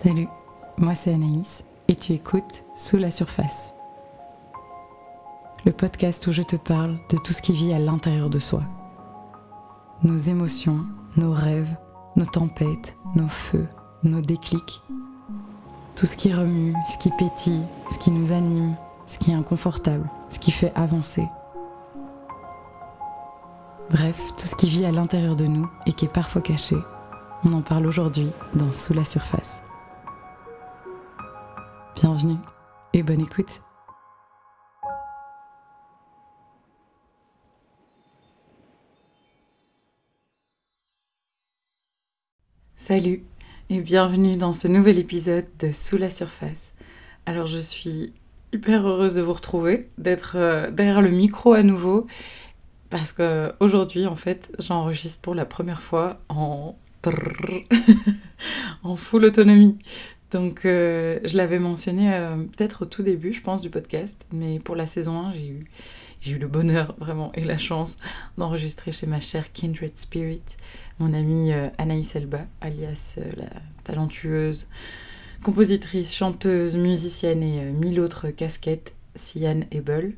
Salut, moi c'est Anaïs et tu écoutes Sous la surface. Le podcast où je te parle de tout ce qui vit à l'intérieur de soi. Nos émotions, nos rêves, nos tempêtes, nos feux, nos déclics. Tout ce qui remue, ce qui pétille, ce qui nous anime, ce qui est inconfortable, ce qui fait avancer. Bref, tout ce qui vit à l'intérieur de nous et qui est parfois caché. On en parle aujourd'hui dans Sous la surface. Bienvenue et bonne écoute. Salut et bienvenue dans ce nouvel épisode de Sous la surface. Alors je suis hyper heureuse de vous retrouver, d'être euh, derrière le micro à nouveau parce que aujourd'hui en fait j'enregistre pour la première fois en en full autonomie. Donc euh, je l'avais mentionné euh, peut-être au tout début, je pense, du podcast, mais pour la saison 1, j'ai eu, j'ai eu le bonheur vraiment et la chance d'enregistrer chez ma chère Kindred Spirit, mon amie euh, Anaïs Elba, alias la talentueuse compositrice, chanteuse, musicienne et mille autres casquettes, Sian Ebel.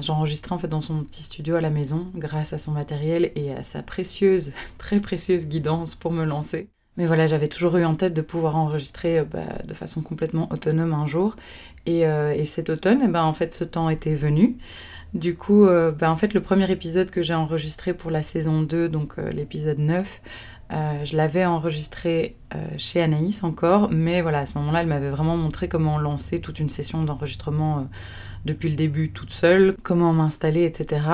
J'ai enregistré en fait dans son petit studio à la maison grâce à son matériel et à sa précieuse, très précieuse guidance pour me lancer. Mais voilà, j'avais toujours eu en tête de pouvoir enregistrer euh, bah, de façon complètement autonome un jour. Et, euh, cet automne, eh ben, en fait, ce temps était venu. Du coup, euh, bah, en fait, le premier épisode que j'ai enregistré pour la saison 2, donc l'épisode 9, je l'avais enregistré chez Anaïs encore, mais voilà, à ce moment-là, elle m'avait vraiment montré comment lancer toute une session d'enregistrement depuis le début toute seule, comment m'installer, etc.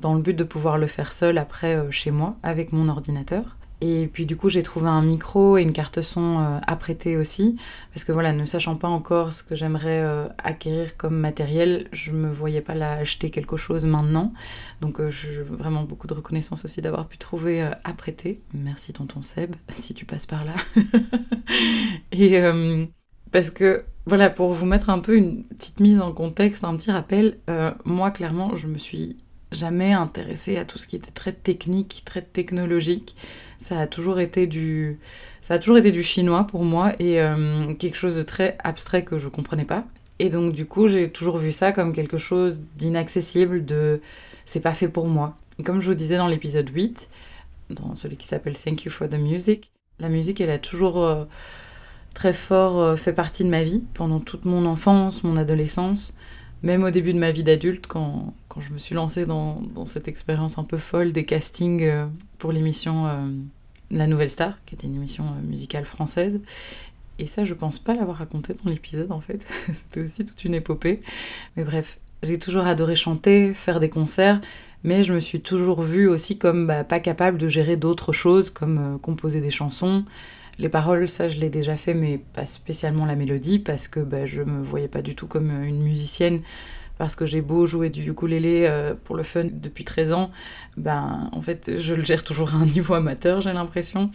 Dans le but de pouvoir le faire seule après chez moi avec mon ordinateur. Et puis du coup, j'ai trouvé un micro et une carte son euh, à aussi. Parce que voilà, ne sachant pas encore ce que j'aimerais euh, acquérir comme matériel, je me voyais pas là acheter quelque chose maintenant. Donc euh, vraiment beaucoup de reconnaissance aussi d'avoir pu trouver à prêter. Merci tonton Seb, si tu passes par là. et parce que voilà, pour vous mettre un peu une petite mise en contexte, un petit rappel, moi clairement, je me suis jamais intéressée à tout ce qui était très technique, très technologique ça a toujours été du, ça a toujours été du chinois pour moi et euh, quelque chose de très abstrait que je comprenais pas. Et donc du coup, j'ai toujours vu ça comme quelque chose d'inaccessible, de c'est pas fait pour moi. Comme je vous disais dans l'épisode 8, dans celui qui s'appelle Thank You for the Music, la musique, elle a toujours euh, très fort euh, fait partie de ma vie pendant toute mon enfance, mon adolescence, même au début de ma vie d'adulte, quand, quand, je me suis lancée dans, cette expérience un peu folle des castings pour l'émission la Nouvelle Star, qui était une émission euh, musicale française. Et ça, je pense pas l'avoir raconté dans l'épisode en fait. C'était aussi toute une épopée. Mais bref, j'ai toujours adoré chanter, faire des concerts, mais je me suis toujours vue aussi comme bah, pas capable de gérer d'autres choses, comme euh, composer des chansons. Les paroles, ça je l'ai déjà fait, mais pas spécialement la mélodie, parce que bah, je me voyais pas du tout comme euh, une musicienne parce que j'ai beau jouer du ukulélé euh, pour le fun depuis 13 ans, ben en fait je le gère toujours à un niveau amateur j'ai l'impression.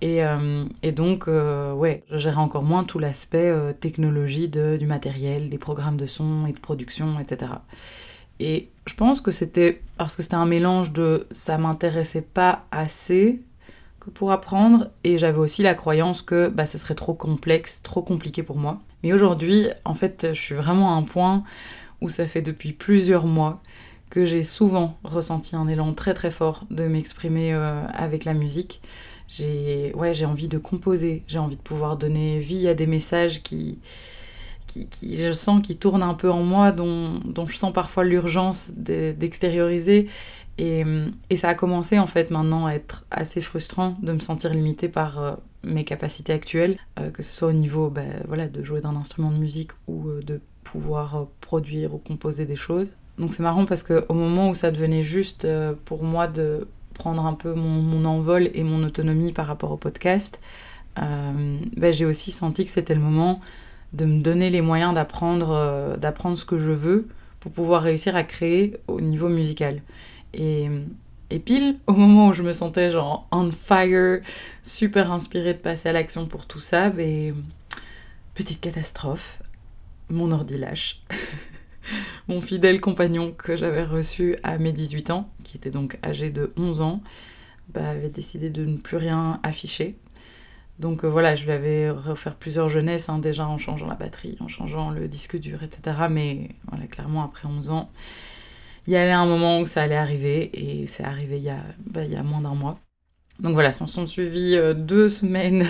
Et, euh, et, donc euh, ouais, je gère encore moins tout l'aspect technologie de, du matériel, des programmes de son et de production, etc. Et je pense que c'était parce que c'était un mélange de ça m'intéressait pas assez que pour apprendre et j'avais aussi la croyance que bah, ce serait trop complexe, trop compliqué pour moi. Mais aujourd'hui, en fait, je suis vraiment à un point où ça fait depuis plusieurs mois que j'ai souvent ressenti un élan très très fort de m'exprimer euh, avec la musique. J'ai ouais, envie de composer, j'ai envie de pouvoir donner vie à des messages qui, qui, qui je sens qui tournent un peu en moi, dont, dont je sens parfois l'urgence d'extérioriser. Et, et, ça a commencé en fait maintenant à être assez frustrant de me sentir limitée par euh, mes capacités actuelles, euh, que ce soit au niveau bah, voilà, de jouer d'un instrument de musique ou de pouvoir euh, produire ou composer des choses. Donc c'est marrant parce qu'au moment où ça devenait juste euh, pour moi de prendre un peu mon, envol et mon autonomie par rapport au podcast, euh, ben, j'ai aussi senti que c'était le moment de me donner les moyens d'apprendre d'apprendre ce que je veux pour pouvoir réussir à créer au niveau musical. Et, pile au moment où je me sentais genre on fire, super inspirée de passer à l'action pour tout ça, ben, petite catastrophe mon ordi lâche. mon fidèle compagnon que j'avais reçu à mes 18 ans, qui était donc âgé de 11 ans, bah, avait décidé de ne plus rien afficher. Donc euh, voilà, je lui avais refaire plusieurs jeunesses, hein, déjà en changeant la batterie, en changeant le disque dur, etc. Mais voilà, clairement, après 11 ans, il y allait un moment où ça allait arriver, et c'est arrivé il y a, bah, il y a moins d'un mois. Donc voilà, s'en sont suivis euh, deux semaines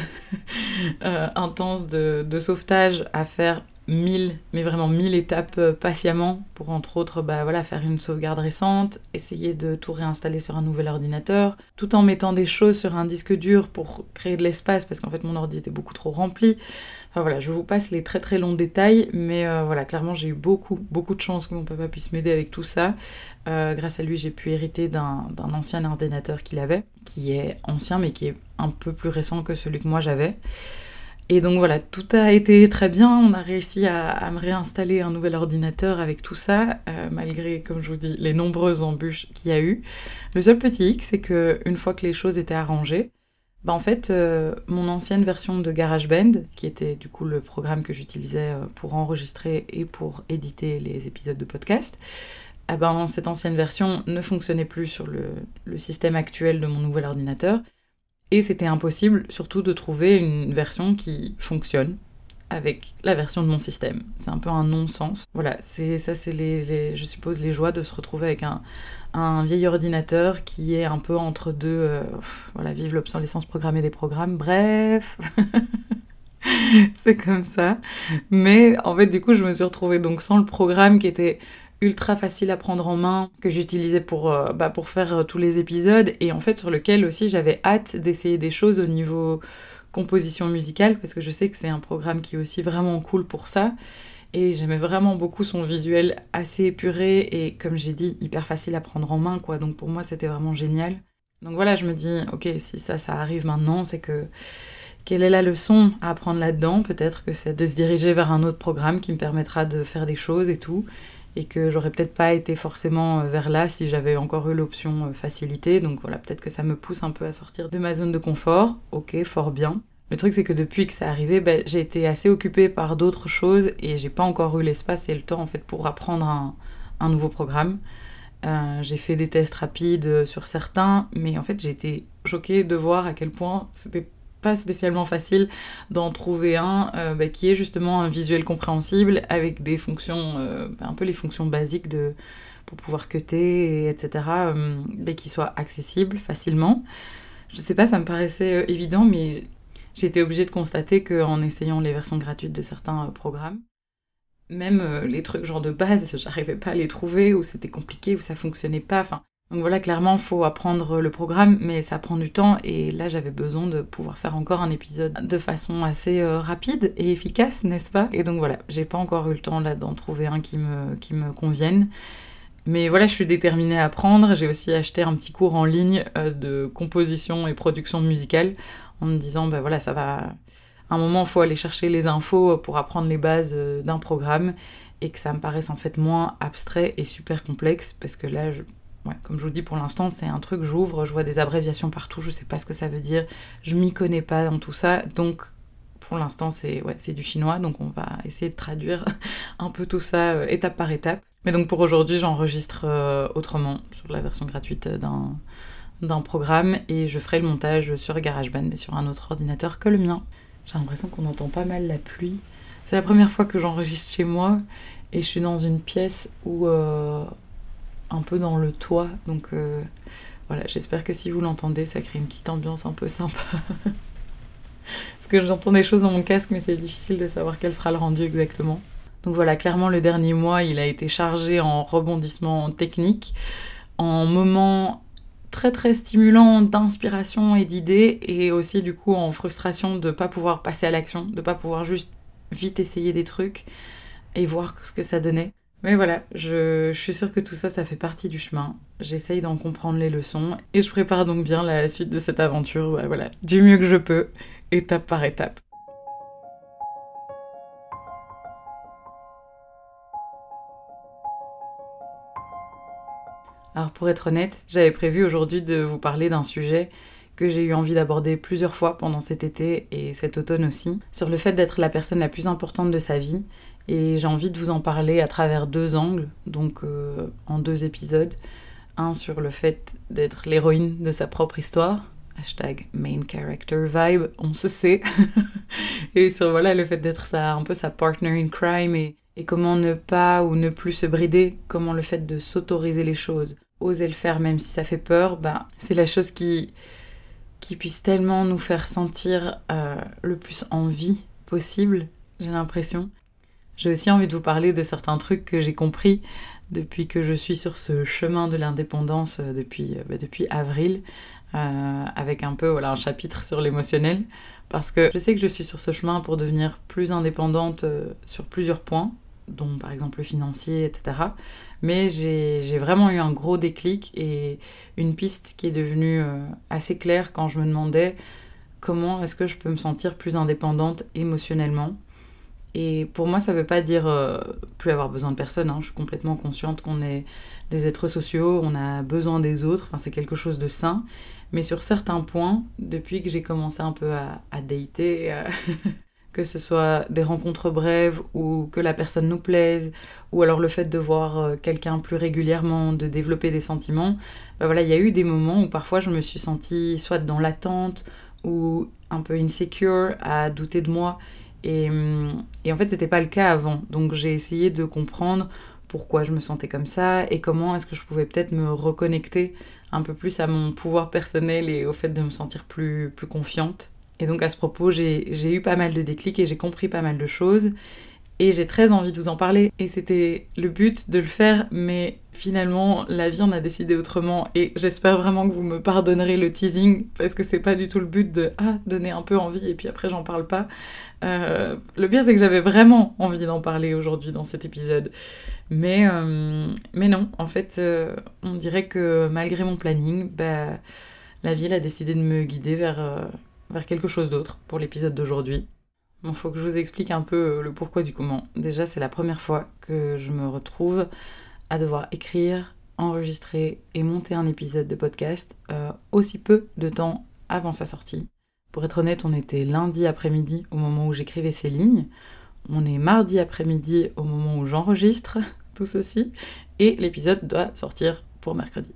euh, intenses de, sauvetage à faire mille, mais vraiment mille étapes euh, patiemment pour entre autres bah, voilà, faire une sauvegarde récente, essayer de tout réinstaller sur un nouvel ordinateur, tout en mettant des choses sur un disque dur pour créer de l'espace parce qu'en fait mon ordi était beaucoup trop rempli. Enfin voilà, je vous passe les très très longs détails, mais euh, voilà, clairement j'ai eu beaucoup beaucoup de chance que mon papa puisse m'aider avec tout ça. Euh, grâce à lui, j'ai pu hériter d'un ancien ordinateur qu'il avait, qui est ancien mais qui est un peu plus récent que celui que moi j'avais. Et donc voilà, tout a été très bien. On a réussi à, me réinstaller un nouvel ordinateur avec tout ça, euh, malgré, comme je vous dis, les nombreuses embûches qu'il y a eu. Le seul petit hic, c'est que une fois que les choses étaient arrangées, bah en fait, euh, mon ancienne version de GarageBand, qui était du coup le programme que j'utilisais euh, pour enregistrer et pour éditer les épisodes de podcast, eh ben, cette ancienne version ne fonctionnait plus sur le système actuel de mon nouvel ordinateur. Et c'était impossible surtout de trouver une version qui fonctionne avec la version de mon système. C'est un peu un non-sens. Voilà, c'est ça, c'est les, je suppose les joies de se retrouver avec un, un vieil ordinateur qui est un peu entre deux. Euh, voilà, vive l'obsolescence programmée des programmes. Bref. c'est comme ça. Mais en fait, du coup, je me suis retrouvée donc sans le programme qui était ultra facile à prendre en main que j'utilisais pour, euh, bah, pour faire euh, tous les épisodes et en fait sur lequel aussi j'avais hâte d'essayer des choses au niveau composition musicale parce que je sais que c'est un programme qui est aussi vraiment cool pour ça et j'aimais vraiment beaucoup son visuel assez épuré et comme j'ai dit hyper facile à prendre en main quoi. Donc pour moi c'était vraiment génial. Donc voilà je me dis ok si ça ça arrive maintenant c'est que quelle est la leçon à apprendre là-dedans? Peut-être que c'est de se diriger vers un autre programme qui me permettra de faire des choses et tout et que j'aurais peut-être pas été forcément euh, vers là si j'avais encore eu l'option euh, facilité. Donc voilà, peut-être que ça me pousse un peu à sortir de ma zone de confort. Ok, fort bien. Le truc, c'est que depuis que c'est arrivé, ben, j'ai été assez occupée par d'autres choses et j'ai pas encore eu l'espace et le temps en fait pour apprendre un, un nouveau programme. Euh, j'ai fait des tests rapides sur certains, mais en fait j'ai été choquée de voir à quel point c'était pas spécialement facile d'en trouver un euh, bah, qui est justement un visuel compréhensible avec des fonctions, euh, bah, un peu les fonctions basiques de, pour pouvoir cutter, et etc., euh, bah, qui soient accessibles facilement. Je sais pas, ça me paraissait évident, mais j'ai été obligée de constater qu'en essayant les versions gratuites de certains programmes, même les trucs genre de base, j'arrivais pas à les trouver, ou c'était compliqué, ou ça fonctionnait pas. Enfin, donc voilà, clairement, faut apprendre le programme, mais ça prend du temps. Et là, j'avais besoin de pouvoir faire encore un épisode de façon assez euh, rapide et efficace, n'est-ce pas? Et donc voilà, j'ai pas encore eu le temps là d'en trouver un qui me, qui me convienne. Mais voilà, je suis déterminée à apprendre. J'ai aussi acheté un petit cours en ligne euh, de composition et production musicale en me disant, ben voilà, ça va. À un moment, faut aller chercher les infos pour apprendre les bases euh, d'un programme et que ça me paraisse en fait moins abstrait et super complexe parce que là, je, comme je vous dis, pour l'instant, c'est un truc, j'ouvre, je vois des abréviations partout, je sais pas ce que ça veut dire, je m'y connais pas dans tout ça, donc pour l'instant, c'est ouais, du chinois, donc on va essayer de traduire un peu tout ça euh, étape par étape. Mais donc pour aujourd'hui, j'enregistre euh, autrement, sur la version gratuite d'un d'un programme, et je ferai le montage sur GarageBand, mais sur un autre ordinateur que le mien. J'ai l'impression qu'on entend pas mal la pluie. C'est la première fois que j'enregistre chez moi, et je suis dans une pièce où... Euh, un peu dans le toit. Donc euh, voilà, j'espère que si vous l'entendez, ça crée une petite ambiance un peu sympa. Parce que j'entends des choses dans mon casque, mais c'est difficile de savoir quel sera le rendu exactement. Donc voilà, clairement, le dernier mois, il a été chargé en rebondissements techniques, en moments très très stimulants d'inspiration et d'idées, et aussi du coup en frustration de pas pouvoir passer à l'action, de pas pouvoir juste vite essayer des trucs et voir ce que ça donnait. Mais voilà, je, suis sûre que tout ça, ça fait partie du chemin. J'essaye d'en comprendre les leçons et je prépare donc bien la suite de cette aventure, bah voilà, du mieux que je peux, étape par étape. Alors pour être honnête, j'avais prévu aujourd'hui de vous parler d'un sujet que j'ai eu envie d'aborder plusieurs fois pendant cet été et cet automne aussi, sur le fait d'être la personne la plus importante de sa vie et j'ai envie de vous en parler à travers deux angles, donc euh, en deux épisodes. Un sur le fait d'être l'héroïne de sa propre histoire, hashtag main character vibe, on se sait. et sur voilà le fait d'être un peu sa partner in crime et, et comment ne pas ou ne plus se brider, comment le fait de s'autoriser les choses, oser le faire même si ça fait peur, bah, c'est la chose qui, qui puisse tellement nous faire sentir euh, le plus en vie possible, j'ai l'impression. J'ai aussi envie de vous parler de certains trucs que j'ai compris depuis que je suis sur ce chemin de l'indépendance euh, depuis, euh, bah, depuis avril, avec un peu voilà, un chapitre sur l'émotionnel, parce que je sais que je suis sur ce chemin pour devenir plus indépendante sur plusieurs points, dont par exemple le financier, etc. Mais j'ai vraiment eu un gros déclic et une piste qui est devenue euh, assez claire quand je me demandais comment est-ce que je peux me sentir plus indépendante émotionnellement. Et pour moi, ça ne veut pas dire euh, plus avoir besoin de personne. Hein. Je suis complètement consciente qu'on est des êtres sociaux, on a besoin des autres, enfin, c'est quelque chose de sain. Mais sur certains points, depuis que j'ai commencé un peu à, à dater, euh, que ce soit des rencontres brèves ou que la personne nous plaise, ou alors le fait de voir euh, quelqu'un plus régulièrement, de développer des sentiments, ben voilà, il y a eu des moments où parfois je me suis sentie soit dans l'attente ou un peu insecure, à douter de moi. Et, hum, et en fait, c'était pas le cas avant. Donc j'ai essayé de comprendre pourquoi je me sentais comme ça et comment est-ce que je pouvais peut-être me reconnecter un peu plus à mon pouvoir personnel et au fait de me sentir plus, plus confiante. Et donc à ce propos, j'ai eu pas mal de déclics et j'ai compris pas mal de choses. Et j'ai très envie de vous en parler. Et c'était le but de le faire, mais finalement, la vie en a décidé autrement. Et j'espère vraiment que vous me pardonnerez le teasing, parce que c'est pas du tout le but de ah, donner un peu envie et puis après j'en parle pas. Euh, le pire, c'est que j'avais vraiment envie d'en parler aujourd'hui dans cet épisode. Mais, euh, non, en fait, euh, on dirait que malgré mon planning, bah, la vie elle a décidé de me guider vers vers quelque chose d'autre pour l'épisode d'aujourd'hui. Il faut que je vous explique un peu euh, le pourquoi du comment. Déjà, c'est la première fois que je me retrouve à devoir écrire, enregistrer et monter un épisode de podcast euh, aussi peu de temps avant sa sortie. Pour être honnête, on était lundi après-midi au moment où j'écrivais ces lignes. On est mardi après-midi au moment où j'enregistre tout ceci. Et l'épisode doit sortir pour mercredi.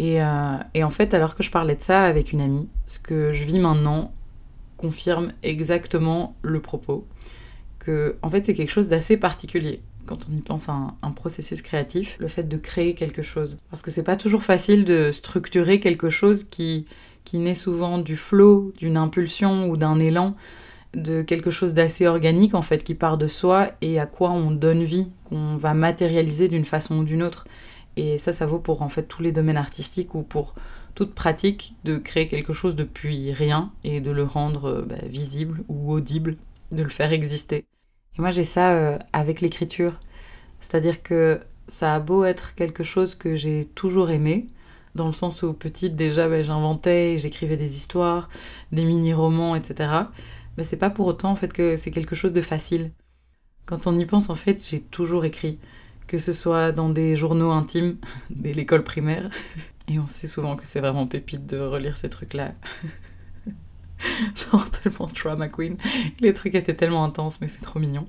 Euh, et, en fait, alors que je parlais de ça avec une amie, ce que je vis maintenant confirme exactement le propos. Que, en fait, c'est quelque chose d'assez particulier quand on y pense à un, processus créatif, le fait de créer quelque chose. Parce que c'est pas toujours facile de structurer quelque chose qui, qui naît souvent du flow, d'une impulsion ou d'un élan, de quelque chose d'assez organique en fait, qui part de soi et à quoi on donne vie, qu'on va matérialiser d'une façon ou d'une autre. Et ça, ça vaut pour en fait tous les domaines artistiques ou pour toute pratique de créer quelque chose depuis rien et de le rendre euh, bah, visible ou audible, de le faire exister. Et moi, j'ai ça euh, avec l'écriture. C'est-à-dire que ça a beau être quelque chose que j'ai toujours aimé, dans le sens où petite déjà bah, j'inventais, j'écrivais des histoires, des mini-romans, etc. Mais c'est pas pour autant en fait que c'est quelque chose de facile. Quand on y pense, en fait, j'ai toujours écrit que ce soit dans des journaux intimes dès l'école primaire. Et on sait souvent que c'est vraiment pépite de relire ces trucs-là. Genre tellement drama queen. Les trucs étaient tellement intenses, mais c'est trop mignon.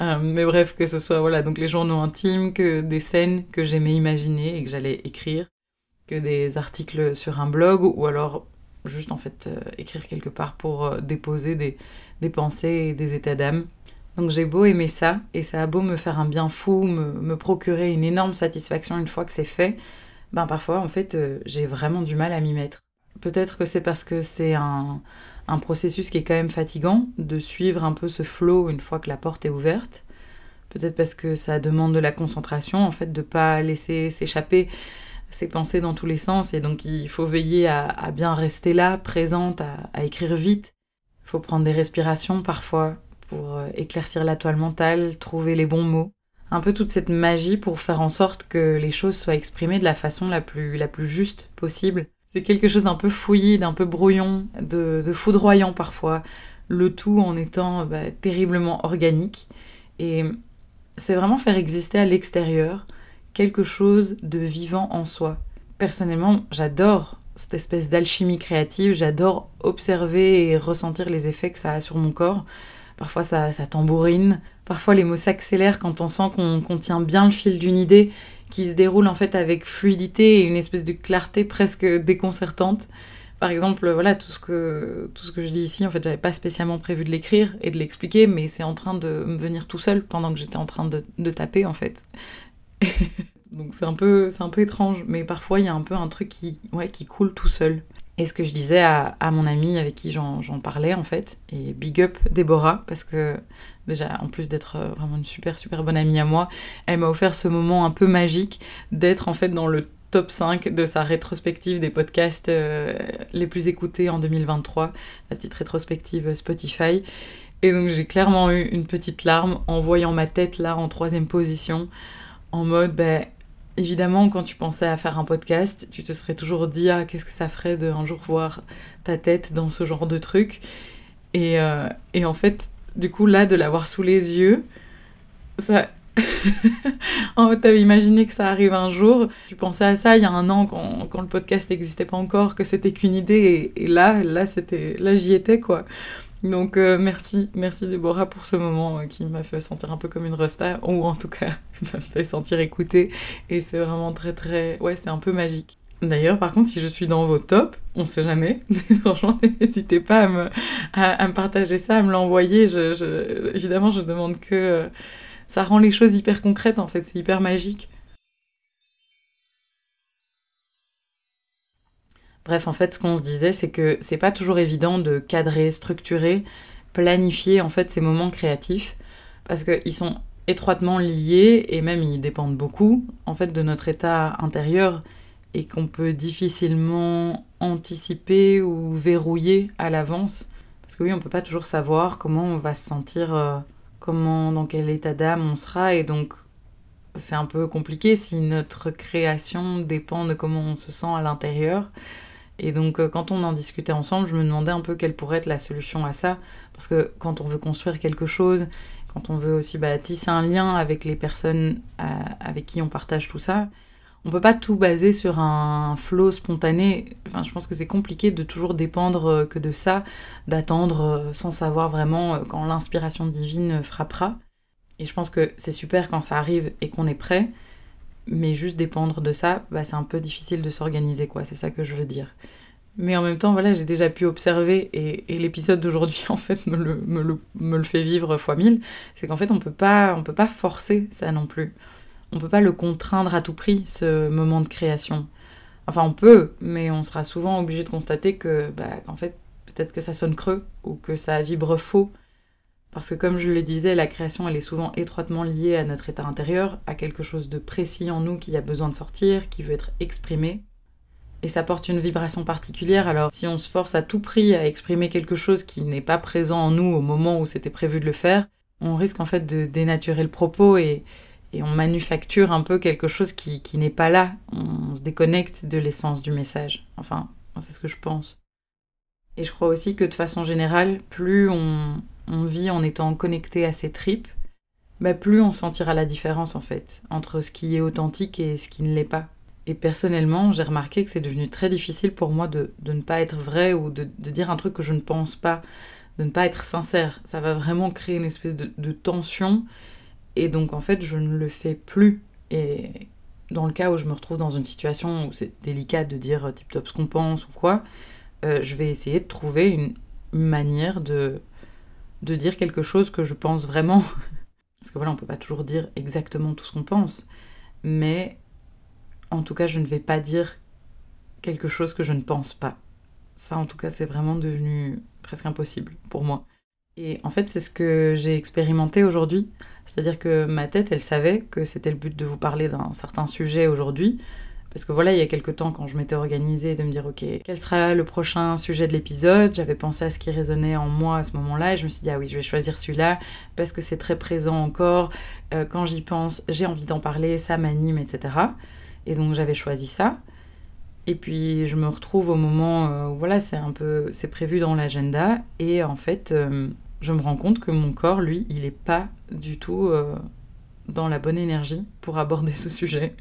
Euh, mais bref, que ce soit voilà, donc les journaux intimes, que des scènes que j'aimais imaginer et que j'allais écrire, que des articles sur un blog, ou alors juste en fait euh, écrire quelque part pour euh, déposer des, des pensées et des états d'âme donc j'ai beau aimer ça, et ça a beau me faire un bien fou, me, procurer une énorme satisfaction une fois que c'est fait, ben parfois en fait euh, j'ai vraiment du mal à m'y mettre. Peut-être que c'est parce que c'est un, un, processus qui est quand même fatigant de suivre un peu ce flow une fois que la porte est ouverte. Peut-être parce que ça demande de la concentration, en fait, de pas laisser s'échapper ses pensées dans tous les sens, et donc il faut veiller à, bien rester là, présente, à, à écrire vite. Il faut prendre des respirations parfois, pour euh, éclaircir la toile mentale, trouver les bons mots. Un peu toute cette magie pour faire en sorte que les choses soient exprimées de la façon la plus, la plus juste possible. C'est quelque chose d'un peu fouillis, d'un peu brouillon, de, foudroyant parfois, le tout en étant bah, terriblement organique. Et c'est vraiment faire exister à l'extérieur quelque chose de vivant en soi. Personnellement, j'adore cette espèce d'alchimie créative, j'adore observer et ressentir les effets que ça a sur mon corps. Parfois ça, tambourine, parfois les mots s'accélèrent quand on sent qu'on tient bien le fil d'une idée qui se déroule en fait avec fluidité et une espèce de clarté presque déconcertante. par exemple, voilà, tout ce que, tout ce que je dis ici, en fait, j'avais pas spécialement prévu de l'écrire et de l'expliquer, mais c'est en train de me venir tout seul pendant que j'étais en train de, de, taper, en fait. Donc c'est un, peu, un peu étrange, mais parfois il y a un peu un truc qui, ouais, qui coule tout seul. Et ce que je disais à, mon amie avec qui j'en parlais, en fait, et big up Déborah, parce que déjà, en plus d'être vraiment une super, super bonne amie à moi, elle m'a offert ce moment un peu magique d'être en fait dans le top 5 de sa rétrospective des podcasts euh, les plus écoutés en 2023, la petite rétrospective Spotify. Et donc j'ai clairement eu une petite larme en voyant ma tête là en troisième position, en mode, ben, évidemment, quand tu pensais à faire un podcast, tu te serais toujours dit, ah, qu'est-ce que ça ferait de un jour voir ta tête dans ce genre de truc. Et, euh, et en fait, du coup, là, de l'avoir sous les yeux, ça, en fait, t'avais imaginé que ça arrive un jour. Tu pensais à ça il y a un an quand, quand le podcast n'existait pas encore, que c'était qu'une idée. Et, là, là, c'était, là, j'y étais quoi. Donc euh, merci, merci Déborah pour ce moment euh, qui m'a fait sentir un peu comme une resta, ou en tout cas m'a fait sentir écoutée. Et c'est vraiment très très, ouais, c'est un peu magique. D'ailleurs, par contre, si je suis dans vos tops, on sait jamais. Franchement, n'hésitez pas à me, à, partager ça, à me l'envoyer. Je, évidemment, je demande que euh, ça rend les choses hyper concrètes en fait, c'est hyper magique. Bref, en fait, ce qu'on se disait, c'est que c'est pas toujours évident de cadrer, structurer, planifier en fait ces moments créatifs parce qu'ils sont étroitement liés et même ils dépendent beaucoup en fait de notre état intérieur et qu'on peut difficilement anticiper ou verrouiller à l'avance parce que oui, on peut pas toujours savoir comment on va se sentir euh, comment, dans quel état d'âme on sera, et donc c'est un peu compliqué si notre création dépend de comment on se sent à l'intérieur. Et donc euh, quand on en discutait ensemble, je me demandais un peu quelle pourrait être la solution à ça, parce que quand on veut construire quelque chose, quand on veut aussi bah, tisser un lien avec les personnes euh, avec qui on partage tout ça, on peut pas tout baser sur un flot spontané. Enfin, je pense que c'est compliqué de toujours dépendre euh, que de ça, d'attendre sans savoir vraiment quand l'inspiration divine frappera. Et je pense que c'est super quand ça arrive et qu'on est prêt, mais juste dépendre de ça, bah, c'est un peu difficile de s'organiser, quoi. C'est ça que je veux dire. Mais en même temps, voilà, j'ai déjà pu observer, et, l'épisode d'aujourd'hui, en fait, me le, me, le, me le, fait vivre fois mille, c'est qu'en fait, on peut pas, on peut pas forcer ça non plus on peut pas le contraindre à tout prix, ce moment de création. Enfin, on peut, mais on sera souvent obligé de constater que, bah, en fait, peut-être que ça sonne creux ou que ça vibre faux. Parce que, comme je le disais, la création, elle est souvent étroitement liée à notre état intérieur, à quelque chose de précis en nous qui a besoin de sortir, qui veut être exprimé. Et ça porte une vibration particulière, alors si on se force à tout prix à exprimer quelque chose qui n'est pas présent en nous au moment où c'était prévu de le faire, on risque en fait de dénaturer le propos et, on manufacture un peu quelque chose qui, qui n'est pas là. On se déconnecte de l'essence du message. Enfin, c'est ce que je pense. Et je crois aussi que de façon générale, plus on, on vit en étant connecté à ses tripes, bah plus on sentira la différence en fait entre ce qui est authentique et ce qui ne l'est pas. Et personnellement, j'ai remarqué que c'est devenu très difficile pour moi de, ne pas être vrai ou de, dire un truc que je ne pense pas, de ne pas être sincère. Ça va vraiment créer une espèce de, de tension et donc en fait, je ne le fais plus. Et dans le cas où je me retrouve dans une situation où c'est délicat de dire euh, tip top ce qu'on pense ou quoi, euh, je vais essayer de trouver une manière de, de dire quelque chose que je pense vraiment. Parce que voilà, on peut pas toujours dire exactement tout ce qu'on pense. Mais en tout cas, je ne vais pas dire quelque chose que je ne pense pas. Ça, en tout cas, c'est vraiment devenu presque impossible pour moi. Et en fait, c'est ce que j'ai expérimenté aujourd'hui. C'est-à-dire que ma tête, elle savait que c'était le but de vous parler d'un certain sujet aujourd'hui. Parce que voilà, il y a quelques temps, quand je m'étais organisée de me dire, ok, quel sera le prochain sujet de l'épisode, j'avais pensé à ce qui résonnait en moi à ce moment-là, et je me suis dit, ah oui, je vais choisir celui-là, parce que c'est très présent encore. Euh, quand j'y pense, j'ai envie d'en parler, ça m'anime, etc. Et donc j'avais choisi ça. Et puis je me retrouve au moment euh, où voilà, c'est un peu, c'est prévu dans l'agenda, et en fait, euh, je me rends compte que mon corps, lui, il n'est pas du tout dans la bonne énergie pour aborder ce sujet.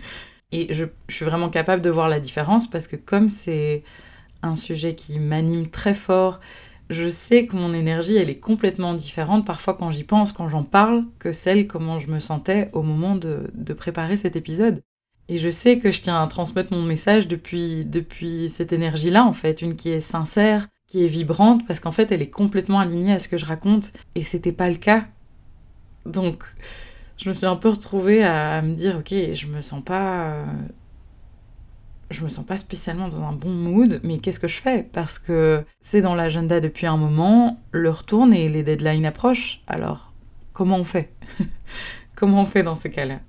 Et je, suis vraiment capable de voir la différence parce que comme c'est un sujet qui m'anime très fort, je sais que mon énergie, elle est complètement différente parfois quand j'y pense, quand j'en parle, que celle comment je me sentais au moment de, de préparer cet épisode. Et je sais que je tiens à transmettre mon message depuis, depuis cette énergie-là, en fait, une qui est sincère, qui est vibrante, parce qu'en fait, elle est complètement alignée à ce que je raconte, et c'était pas le cas. Donc, je me suis un peu retrouvée à, me dire, ok, je me sens pas. je me sens pas spécialement dans un bon mood, mais qu'est-ce que je fais? Parce que c'est dans l'agenda depuis un moment, l'heure tourne et les deadlines approchent. Alors, comment on fait? Comment on fait dans ces cas-là?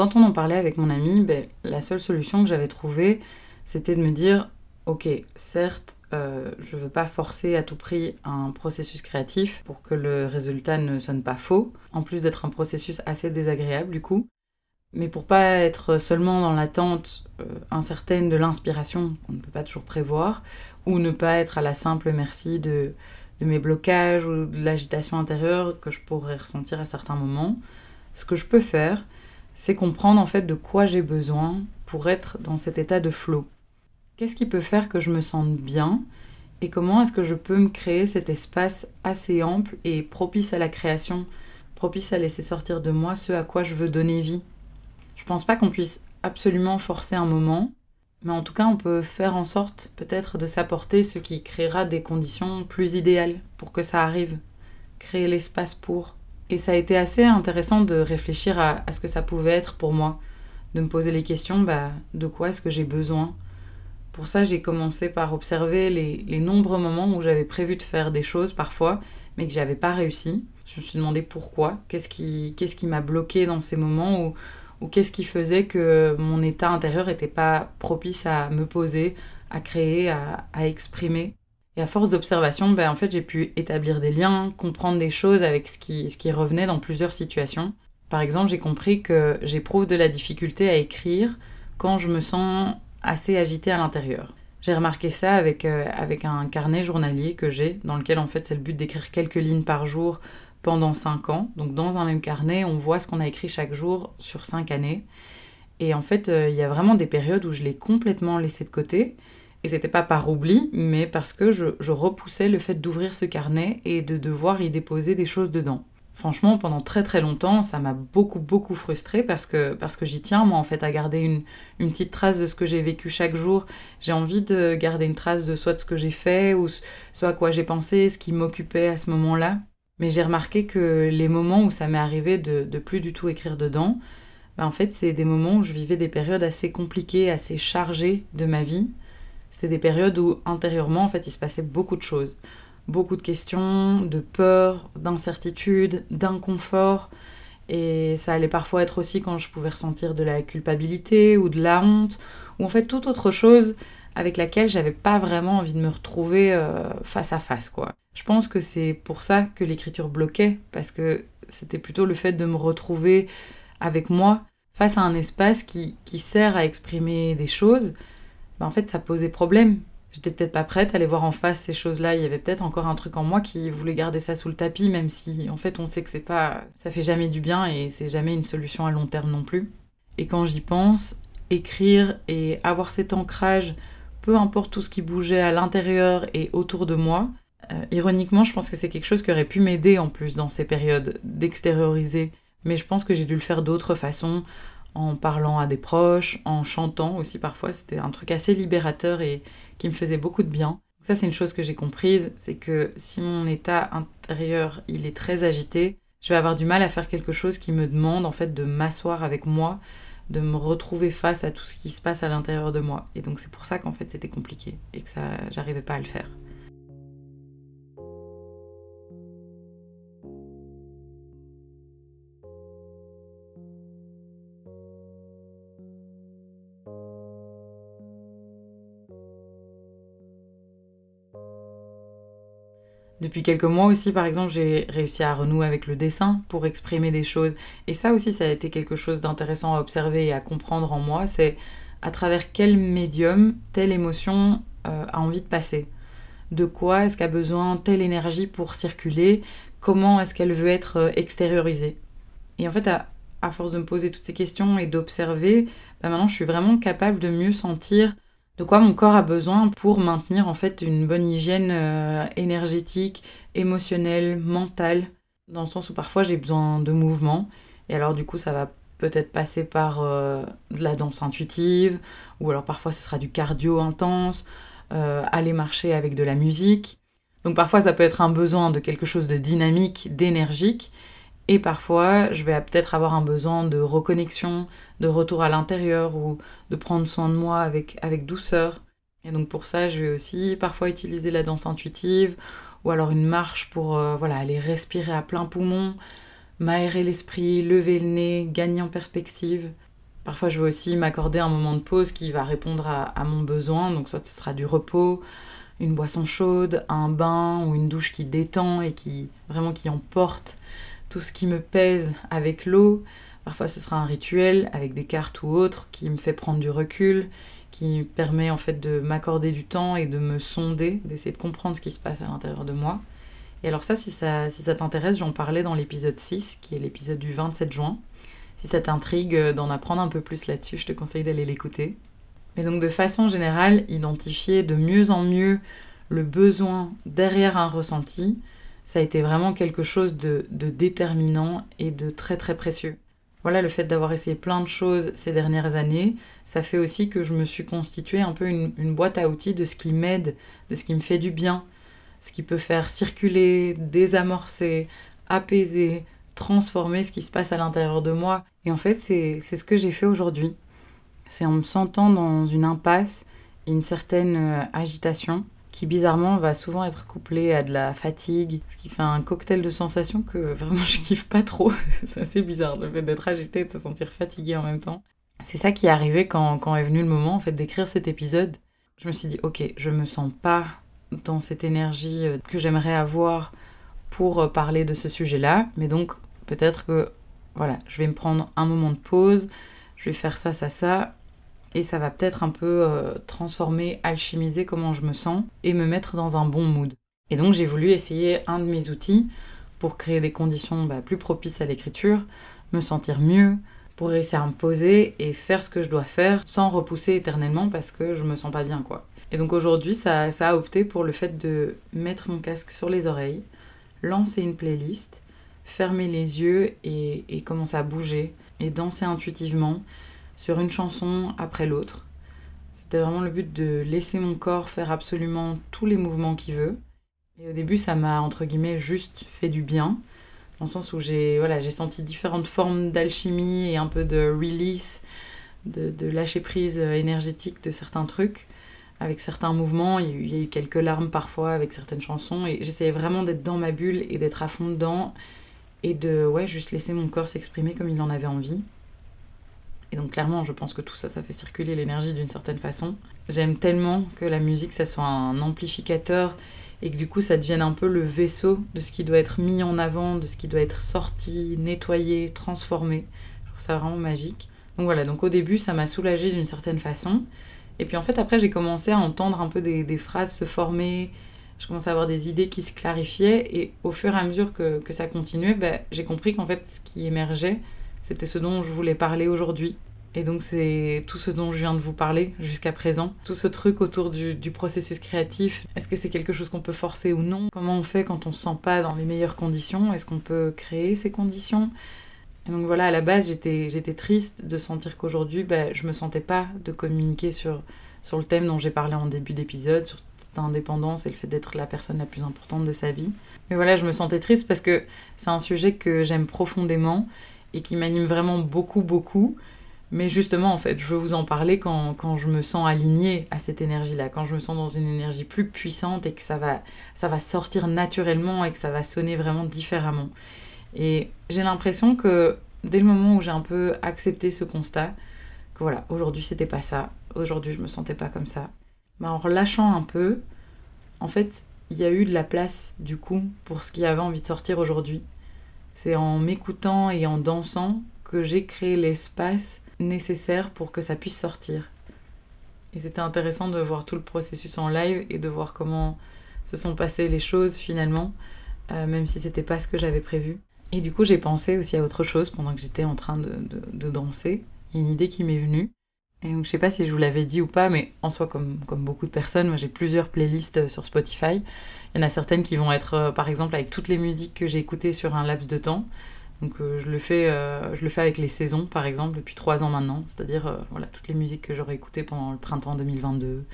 Quand on en parlait avec mon ami, ben, la seule solution que j'avais trouvée, c'était de me dire, ok, certes, euh, je ne veux pas forcer à tout prix un processus créatif pour que le résultat ne sonne pas faux, en plus d'être un processus assez désagréable du coup. Mais pour pas être seulement dans l'attente euh, incertaine de l'inspiration qu'on ne peut pas toujours prévoir, ou ne pas être à la simple merci de, de mes blocages ou de l'agitation intérieure que je pourrais ressentir à certains moments, ce que je peux faire, c'est comprendre en fait de quoi j'ai besoin pour être dans cet état de flow. Qu'est-ce qui peut faire que je me sente bien et comment est-ce que je peux me créer cet espace assez ample et propice à la création, propice à laisser sortir de moi ce à quoi je veux donner vie? Je pense pas qu'on puisse absolument forcer un moment, mais en tout cas on peut faire en sorte peut-être de s'apporter ce qui créera des conditions plus idéales pour que ça arrive, créer l'espace pour. Et ça a été assez intéressant de réfléchir à, ce que ça pouvait être pour moi, de me poser les questions bah, de quoi est-ce que j'ai besoin? Pour ça, j'ai commencé par observer les, nombreux moments où j'avais prévu de faire des choses parfois, mais que j'avais pas réussi. Je me suis demandé pourquoi, qu'est-ce qui, qu'est-ce qui m'a bloqué dans ces moments ou qu'est-ce qui faisait que mon état intérieur n'était pas propice à me poser, à créer, à exprimer. Et à force d'observation, ben, en fait, j'ai pu établir des liens, comprendre des choses avec ce qui, ce qui revenait dans plusieurs situations. Par exemple, j'ai compris que j'éprouve de la difficulté à écrire quand je me sens assez agitée à l'intérieur. J'ai remarqué ça avec, euh, avec un carnet journalier que j'ai, dans lequel en fait c'est le but d'écrire quelques lignes par jour pendant 5 ans. Donc dans un même carnet, on voit ce qu'on a écrit chaque jour sur 5 années. Et en fait, euh, il y a vraiment des périodes où je l'ai complètement laissé de côté. Et c'était pas par oubli, mais parce que je, repoussais le fait d'ouvrir ce carnet et de devoir y déposer des choses dedans. Franchement, pendant très très longtemps, ça m'a beaucoup beaucoup frustrée parce que, parce que j'y tiens, moi, en fait, à garder une, une petite trace de ce que j'ai vécu chaque jour. J'ai envie de garder une trace de soit de ce que j'ai fait ou soit à quoi j'ai pensé, ce qui m'occupait à ce moment-là. Mais j'ai remarqué que les moments où ça m'est arrivé de, de plus du tout écrire dedans, bah, en fait, c'est des moments où je vivais des périodes assez compliquées, assez chargées de ma vie. C'était des périodes où intérieurement, en fait, il se passait beaucoup de choses. Beaucoup de questions, de peur, d'incertitude, d'inconfort. Et ça allait parfois être aussi quand je pouvais ressentir de la culpabilité ou de la honte, ou en fait toute autre chose avec laquelle j'avais pas vraiment envie de me retrouver euh, face à face, quoi. Je pense que c'est pour ça que l'écriture bloquait, parce que c'était plutôt le fait de me retrouver avec moi face à un espace qui, qui sert à exprimer des choses, bah, en fait, ça posait problème. J'étais peut-être pas prête à aller voir en face ces choses-là. Il y avait peut-être encore un truc en moi qui voulait garder ça sous le tapis, même si en fait on sait que c'est pas, ça fait jamais du bien et c'est jamais une solution à long terme non plus. Et quand j'y pense, écrire et avoir cet ancrage, peu importe tout ce qui bougeait à l'intérieur et autour de moi, euh, ironiquement, je pense que c'est quelque chose qui aurait pu m'aider en plus dans ces périodes d'extérioriser. Mais je pense que j'ai dû le faire d'autres façons, en parlant à des proches, en chantant aussi parfois. C'était un truc assez libérateur et qui me faisait beaucoup de bien. Ça, c'est une chose que j'ai comprise, c'est que si mon état intérieur, il est très agité, je vais avoir du mal à faire quelque chose qui me demande en fait de m'asseoir avec moi, de me retrouver face à tout ce qui se passe à l'intérieur de moi. Et donc c'est pour ça qu'en fait c'était compliqué et que ça j'arrivais pas à le faire. Depuis quelques mois aussi, par exemple, j'ai réussi à renouer avec le dessin pour exprimer des choses. Et ça aussi, ça a été quelque chose d'intéressant à observer et à comprendre en moi. C'est à travers quel médium telle émotion euh, a envie de passer. De quoi est-ce qu'a besoin telle énergie pour circuler? Comment est-ce qu'elle veut être euh, extériorisée? Et en fait, à, force de me poser toutes ces questions et d'observer, bah, maintenant je suis vraiment capable de mieux sentir de quoi mon corps a besoin pour maintenir en fait une bonne hygiène euh, énergétique, émotionnelle, mentale, dans le sens où parfois j'ai besoin de mouvement et alors du coup ça va peut-être passer par euh, de la danse intuitive ou alors parfois ce sera du cardio intense, euh, aller marcher avec de la musique. Donc parfois ça peut être un besoin de quelque chose de dynamique, d'énergique et parfois, je vais peut-être avoir un besoin de reconnexion, de retour à l'intérieur ou de prendre soin de moi avec, avec douceur. Et donc pour ça, je vais aussi parfois utiliser la danse intuitive ou alors une marche pour euh, voilà, aller respirer à plein poumon, m'aérer l'esprit, lever le nez, gagner en perspective. Parfois, je vais aussi m'accorder un moment de pause qui va répondre à, à, mon besoin. Donc soit ce sera du repos, une boisson chaude, un bain ou une douche qui détend et qui vraiment qui emporte tout ce qui me pèse avec l'eau. Parfois ce sera un rituel avec des cartes ou autre qui me fait prendre du recul, qui me permet en fait de m'accorder du temps et de me sonder, d'essayer de comprendre ce qui se passe à l'intérieur de moi. Et alors ça, si ça, si ça t'intéresse, j'en parlais dans l'épisode 6, qui est l'épisode du 27 juin. Si ça t'intrigue d'en apprendre un peu plus là-dessus, je te conseille d'aller l'écouter. Mais donc de façon générale, identifier de mieux en mieux le besoin derrière un ressenti, ça a été vraiment quelque chose de, déterminant et de très très précieux. Voilà, le fait d'avoir essayé plein de choses ces dernières années, ça fait aussi que je me suis constitué un peu une, une boîte à outils de ce qui m'aide, de ce qui me fait du bien, ce qui peut faire circuler, désamorcer, apaiser, transformer ce qui se passe à l'intérieur de moi. Et en fait, c'est ce que j'ai fait aujourd'hui. C'est en me sentant dans une impasse une certaine euh, agitation, qui bizarrement va souvent être couplé à de la fatigue, ce qui fait un cocktail de sensations que vraiment je kiffe pas trop. c'est assez bizarre le fait d'être agité et de se sentir fatigué en même temps. C'est ça qui est arrivé quand, est venu le moment en fait d'écrire cet épisode. Je me suis dit ok, je me sens pas dans cette énergie euh, que j'aimerais avoir pour euh, parler de ce sujet-là, mais donc peut-être que voilà, je vais me prendre un moment de pause, je vais faire ça, ça, ça, et ça va peut-être un peu euh, transformer, alchimiser comment je me sens et me mettre dans un bon mood. Et donc j'ai voulu essayer un de mes outils pour créer des conditions bah, plus propices à l'écriture, me sentir mieux, pour réussir à me poser et faire ce que je dois faire sans repousser éternellement parce que je me sens pas bien quoi. Et donc aujourd'hui ça, ça a opté pour le fait de mettre mon casque sur les oreilles, lancer une playlist, fermer les yeux et, et commencer à bouger et danser intuitivement sur une chanson après l'autre. C'était vraiment le but de laisser mon corps faire absolument tous les mouvements qu'il veut. Et au début, ça m'a, entre guillemets, juste fait du bien, dans le sens où j'ai voilà, senti différentes formes d'alchimie et un peu de release, de, de, lâcher prise énergétique de certains trucs, avec certains mouvements. Il y, a eu, il y a eu quelques larmes parfois avec certaines chansons, et j'essayais vraiment d'être dans ma bulle et d'être à fond dedans, et de ouais, juste laisser mon corps s'exprimer comme il en avait envie. Et donc clairement, je pense que tout ça, ça fait circuler l'énergie d'une certaine façon. J'aime tellement que la musique, ça soit un amplificateur et que du coup, ça devienne un peu le vaisseau de ce qui doit être mis en avant, de ce qui doit être sorti, nettoyé, transformé. Je trouve ça vraiment magique. Donc voilà, donc au début, ça m'a soulagée d'une certaine façon. Et puis en fait, après, j'ai commencé à entendre un peu des, phrases se former. Je commençais à avoir des idées qui se clarifiaient. Et au fur et à mesure que, que ça continuait, ben, j'ai compris qu'en fait, ce qui émergeait, c'était ce dont je voulais parler aujourd'hui. Et donc c'est tout ce dont je viens de vous parler jusqu'à présent. Tout ce truc autour du, processus créatif. Est-ce que c'est quelque chose qu'on peut forcer ou non? Comment on fait quand on se sent pas dans les meilleures conditions? Est-ce qu'on peut créer ces conditions? Et donc voilà, à la base j'étais, j'étais triste de sentir qu'aujourd'hui ben, je me sentais pas de communiquer sur, sur le thème dont j'ai parlé en début d'épisode, sur cette indépendance et le fait d'être la personne la plus importante de sa vie. Mais voilà, je me sentais triste parce que c'est un sujet que j'aime profondément et qui m'anime vraiment beaucoup, beaucoup. Mais justement, en fait, je veux vous en parler quand, quand je me sens alignée à cette énergie-là, quand je me sens dans une énergie plus puissante et que ça va, ça va sortir naturellement et que ça va sonner vraiment différemment. Et j'ai l'impression que dès le moment où j'ai un peu accepté ce constat, que voilà, aujourd'hui c'était pas ça, aujourd'hui je me sentais pas comme ça, bah en relâchant un peu, en fait, il y a eu de la place du coup pour ce qui avait envie de sortir aujourd'hui. C'est en m'écoutant et en dansant que j'ai créé l'espace nécessaire pour que ça puisse sortir. Et c'était intéressant de voir tout le processus en live et de voir comment se sont passées les choses finalement, euh, même si c'était pas ce que j'avais prévu. Et du coup, j'ai pensé aussi à autre chose pendant que j'étais en train de, de, danser. Il y a une idée qui m'est venue. Et donc, je sais pas si je vous l'avais dit ou pas, mais en soi, comme, beaucoup de personnes, moi j'ai plusieurs playlists sur Spotify. Il y en a certaines qui vont être, euh, par exemple, avec toutes les musiques que j'ai écoutées sur un laps de temps. Donc euh, je, le fais, euh, je le fais avec les saisons, par exemple, depuis trois ans maintenant. C'est-à-dire voilà, toutes les musiques que j'aurais écoutées pendant le printemps 2022,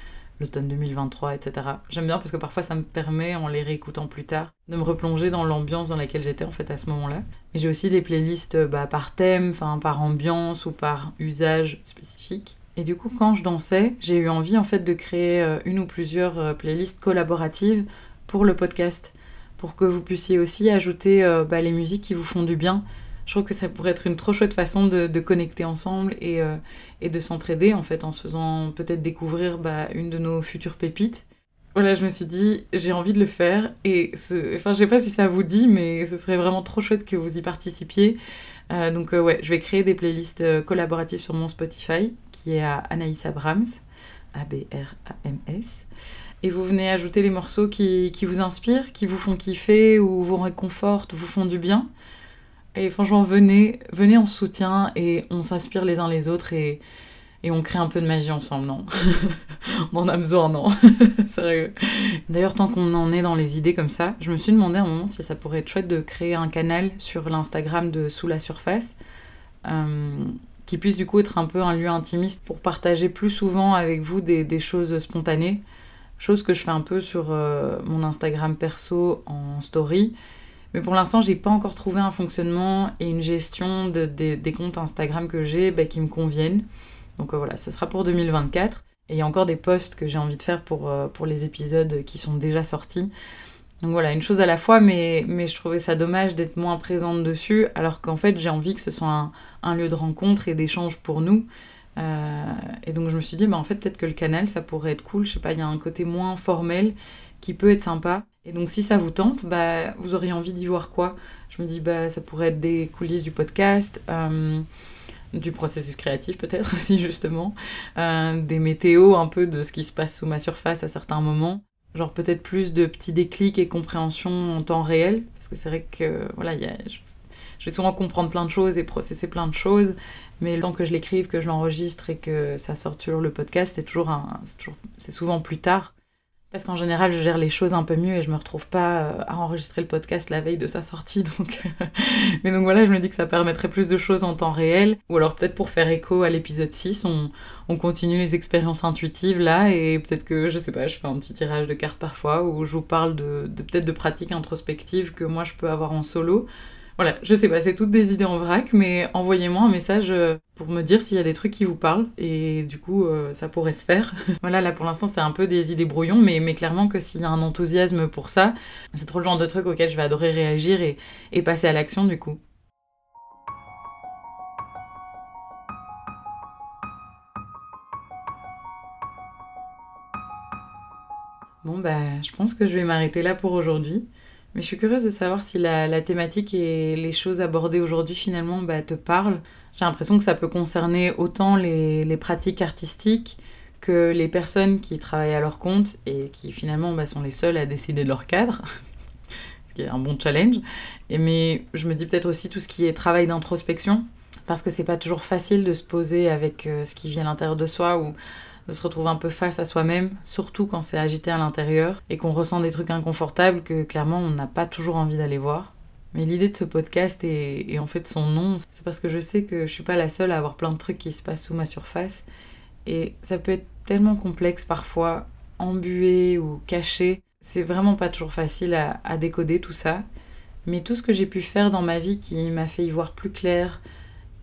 l'automne 2023, etc. J'aime bien parce que parfois ça me permet, en les réécoutant plus tard, de me replonger dans l'ambiance dans laquelle j'étais en fait à ce moment-là. Mais j'ai aussi des playlists bah, par thème, enfin par ambiance ou par usage spécifique. Et du coup, quand je dansais, j'ai eu envie en fait de créer une ou plusieurs playlists collaboratives pour le podcast, pour que vous puissiez aussi ajouter euh, bah, les musiques qui vous font du bien. Je trouve que ça pourrait être une trop chouette façon de, connecter ensemble et, euh, et de s'entraider en fait en se faisant peut-être découvrir bah, une de nos futures pépites. Voilà, je me suis dit, j'ai envie de le faire et enfin, je sais pas si ça vous dit, mais ce serait vraiment trop chouette que vous y participiez. Euh, donc ouais, je vais créer des playlists collaboratives sur mon Spotify qui est à Anaïs Abrams, A-B-R-A-M-S et vous venez ajouter les morceaux qui, qui, vous inspirent, qui vous font kiffer ou vous réconfortent, vous font du bien. Et franchement, venez, venez en soutien et on s'inspire les uns les autres et, et on crée un peu de magie ensemble, non On en a besoin, non Sérieux. D'ailleurs, tant qu'on en est dans les idées comme ça, je me suis demandé à un moment si ça pourrait être chouette de créer un canal sur l'Instagram de Sous la Surface. Euh, qui puisse du coup être un peu un lieu intimiste pour partager plus souvent avec vous des, des choses spontanées chose que je fais un peu sur euh, mon Instagram perso en story. Mais pour l'instant, j'ai pas encore trouvé un fonctionnement et une gestion de, des comptes Instagram que j'ai bah, qui me conviennent. Donc euh, voilà, ce sera pour 2024. Et il y a encore des posts que j'ai envie de faire pour, euh, pour les épisodes qui sont déjà sortis. Donc voilà, une chose à la fois, mais, mais je trouvais ça dommage d'être moins présente dessus, alors qu'en fait j'ai envie que ce soit un, un lieu de rencontre et d'échange pour nous. Euh, et donc je me suis dit, bah, en fait, peut-être que le canal, ça pourrait être cool. Je sais pas, il y a un côté moins formel qui peut être sympa. Et donc si ça vous tente, bah, vous auriez envie d'y voir quoi? Je me dis, bah, ça pourrait être des coulisses du podcast. Euh, du processus créatif peut-être aussi justement, euh, des météos un peu de ce qui se passe sous ma surface à certains moments, genre peut-être plus de petits déclics et compréhension en temps réel, parce que c'est vrai que voilà, y a, je vais souvent comprendre plein de choses et processer plein de choses, mais le temps que je l'écrive, que je l'enregistre et que ça sorte sur le podcast, c'est toujours, un, c'est souvent plus tard. Parce qu'en général, je gère les choses un peu mieux et je me retrouve pas euh, à enregistrer le podcast la veille de sa sortie. Donc, mais donc voilà, je me dis que ça permettrait plus de choses en temps réel. Ou alors peut-être pour faire écho à l'épisode 6, on, on continue les expériences intuitives là et peut-être que, je sais pas, je fais un petit tirage de cartes parfois où je vous parle de peut-être de pratiques introspectives que moi je peux avoir en solo voilà, je sais pas, c'est toutes des idées en vrac, mais envoyez-moi un message euh, pour me dire s'il y a des trucs qui vous parlent, et du coup, euh, ça pourrait se faire. voilà, là pour l'instant, c'est un peu des idées brouillons, mais, mais clairement que s'il y a un enthousiasme pour ça, c'est trop le genre de truc auquel je vais adorer réagir et, et passer à l'action du coup. Bon, bah, je pense que je vais m'arrêter là pour aujourd'hui. Mais je suis curieuse de savoir si la, thématique et les choses abordées aujourd'hui finalement bah, te parlent. J'ai l'impression que ça peut concerner autant les, pratiques artistiques que les personnes qui travaillent à leur compte et qui finalement bah, sont les seules à décider de leur cadre, ce qui est un bon challenge. Et, mais je me dis peut-être aussi tout ce qui est travail d'introspection, parce que c'est pas toujours facile de se poser avec euh, ce qui vient à l'intérieur de soi ou de se retrouver un peu face à soi-même, surtout quand c'est agité à l'intérieur et qu'on ressent des trucs inconfortables que clairement on n'a pas toujours envie d'aller voir. Mais l'idée de ce podcast et, en fait son nom, c'est parce que je sais que je suis pas la seule à avoir plein de trucs qui se passent sous ma surface et ça peut être tellement complexe parfois, embué ou caché. C'est vraiment pas toujours facile à, à décoder tout ça. Mais tout ce que j'ai pu faire dans ma vie qui m'a fait y voir plus clair,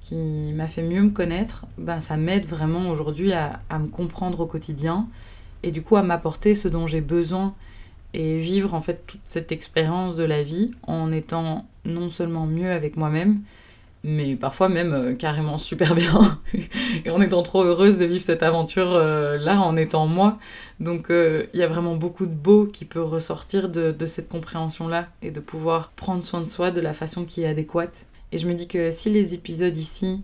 qui m'a fait mieux me connaître, ben, ça m'aide vraiment aujourd'hui à, me comprendre au quotidien et du coup à m'apporter ce dont j'ai besoin et vivre en fait toute cette expérience de la vie en étant non seulement mieux avec moi-même, mais parfois même euh, carrément super bien et en étant trop heureuse de vivre cette aventure euh, là en étant moi. Donc euh, il y a vraiment beaucoup de beau qui peut ressortir de cette compréhension là et de pouvoir prendre soin de soi de la façon qui est adéquate et je me dis que si les épisodes ici,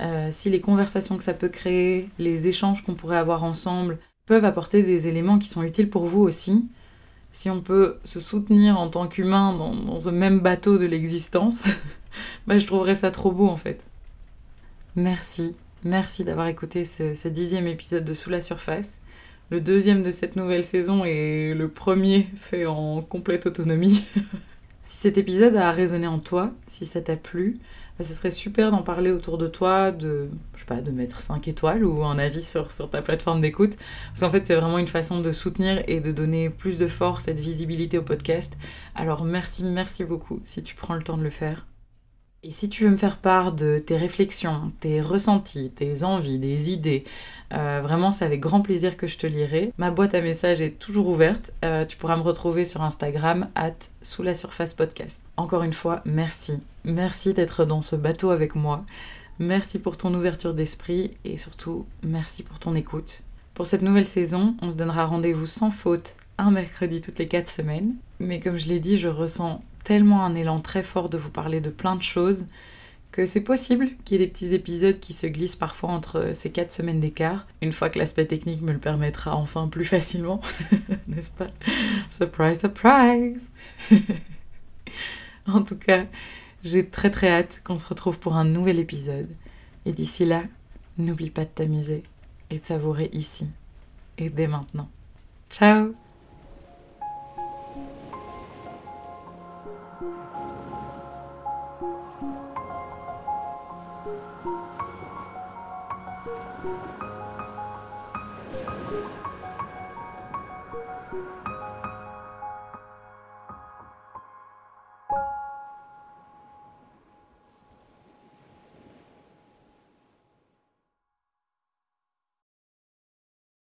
euh, si les conversations que ça peut créer, les échanges qu'on pourrait avoir ensemble peuvent apporter des éléments qui sont utiles pour vous aussi, Si on peut se soutenir en tant qu'humain dans, dans ce même bateau de l'existence, bah, je trouverais ça trop beau en fait. Merci, merci d'avoir écouté ce, ce dixième épisode de Sous la surface le deuxième de cette nouvelle saison et le premier fait en complète autonomie. si cet épisode a résonné en toi, si ça t'a plu, bah, ce serait super d'en parler autour de toi, de, je sais pas, de mettre 5 étoiles ou un avis sur, sur ta plateforme d'écoute. Parce qu'en fait, c'est vraiment une façon de soutenir et de donner plus de force et de visibilité au podcast. Alors merci, merci beaucoup si tu prends le temps de le faire. Et si tu veux me faire part de tes réflexions, tes ressentis, tes envies, des idées, euh, vraiment c'est avec grand plaisir que je te lirai. Ma boîte à messages est toujours ouverte. Euh, tu pourras me retrouver sur Instagram, at sous la surface podcast. Encore une fois, merci. Merci d'être dans ce bateau avec moi. Merci pour ton ouverture d'esprit et surtout merci pour ton écoute. Pour cette nouvelle saison, on se donnera rendez-vous sans faute un mercredi toutes les 4 semaines. Mais comme je l'ai dit, je ressens tellement un élan très fort de vous parler de plein de choses que c'est possible qu'il y ait des petits épisodes qui se glissent parfois entre ces 4 semaines d'écart, une fois que l'aspect technique me le permettra enfin plus facilement, n'est-ce pas? Surprise, surprise En tout cas, j'ai très très hâte qu'on se retrouve pour un nouvel épisode. Et d'ici là, n'oublie pas de t'amuser de savourer ici et dès maintenant. Ciao